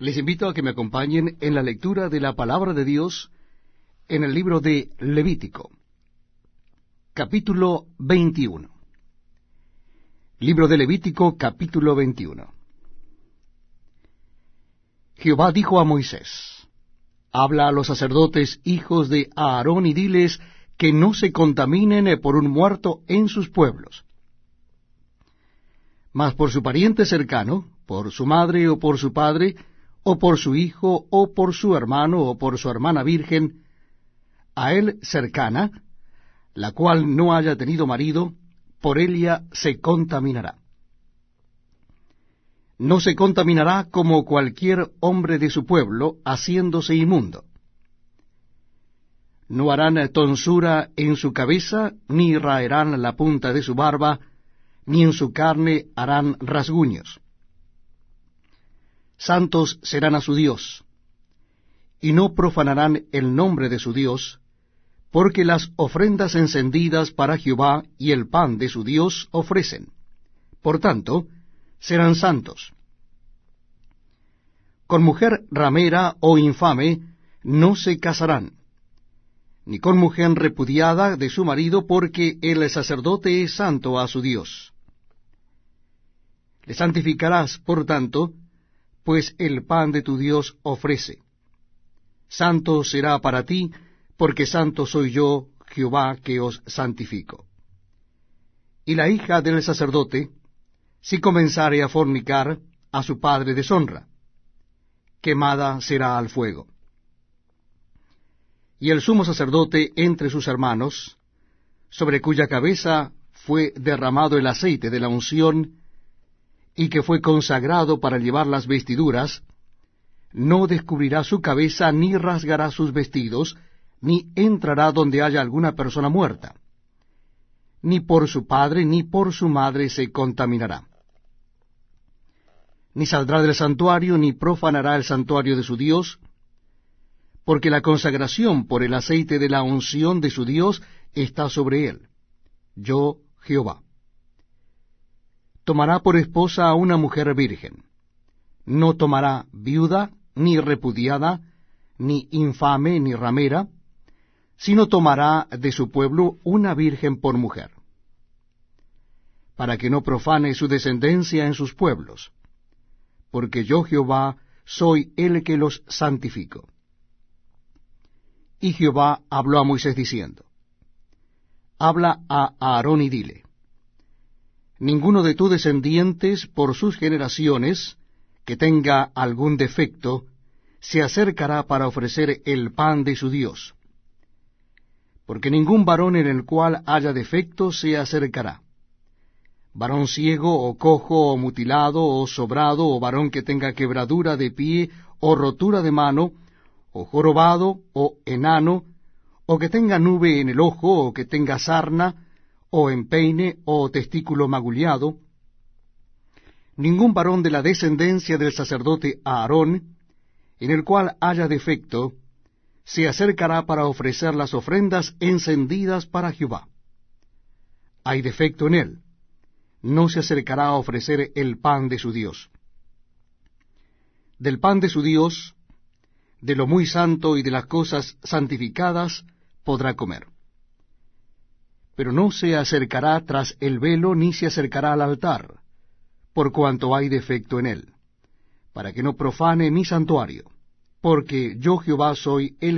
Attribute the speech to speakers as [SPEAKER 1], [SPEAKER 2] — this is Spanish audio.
[SPEAKER 1] Les invito a que me acompañen en la lectura de la palabra de Dios en el libro de Levítico, capítulo 21. Libro de Levítico, capítulo 21. Jehová dijo a Moisés, Habla a los sacerdotes hijos de Aarón y diles que no se contaminen por un muerto en sus pueblos. Mas por su pariente cercano, por su madre o por su padre, o por su hijo, o por su hermano, o por su hermana virgen, a él cercana, la cual no haya tenido marido, por ella se contaminará. No se contaminará como cualquier hombre de su pueblo, haciéndose inmundo. No harán tonsura en su cabeza, ni raerán la punta de su barba, ni en su carne harán rasguños santos serán a su Dios, y no profanarán el nombre de su Dios, porque las ofrendas encendidas para Jehová y el pan de su Dios ofrecen. Por tanto, serán santos. Con mujer ramera o infame no se casarán, ni con mujer repudiada de su marido, porque el sacerdote es santo a su Dios. Le santificarás, por tanto, pues el pan de tu Dios ofrece. Santo será para ti, porque santo soy yo, Jehová, que os santifico. Y la hija del sacerdote, si comenzare a fornicar, a su padre deshonra, quemada será al fuego. Y el sumo sacerdote entre sus hermanos, sobre cuya cabeza fue derramado el aceite de la unción, y que fue consagrado para llevar las vestiduras, no descubrirá su cabeza, ni rasgará sus vestidos, ni entrará donde haya alguna persona muerta. Ni por su padre ni por su madre se contaminará. Ni saldrá del santuario, ni profanará el santuario de su Dios, porque la consagración por el aceite de la unción de su Dios está sobre él. Yo, Jehová tomará por esposa a una mujer virgen. No tomará viuda, ni repudiada, ni infame, ni ramera, sino tomará de su pueblo una virgen por mujer, para que no profane su descendencia en sus pueblos, porque yo Jehová soy el que los santifico. Y Jehová habló a Moisés diciendo, Habla a Aarón y dile, ninguno de tus descendientes por sus generaciones, que tenga algún defecto, se acercará para ofrecer el pan de su Dios. Porque ningún varón en el cual haya defecto se acercará. Varón ciego o cojo o mutilado o sobrado o varón que tenga quebradura de pie o rotura de mano o jorobado o enano o que tenga nube en el ojo o que tenga sarna o empeine, o testículo magullado, ningún varón de la descendencia del sacerdote Aarón, en el cual haya defecto, se acercará para ofrecer las ofrendas encendidas para Jehová. Hay defecto en él, no se acercará a ofrecer el pan de su Dios. Del pan de su Dios, de lo muy santo y de las cosas santificadas, podrá comer pero no se acercará tras el velo ni se acercará al altar, por cuanto hay defecto en él, para que no profane mi santuario, porque yo Jehová soy el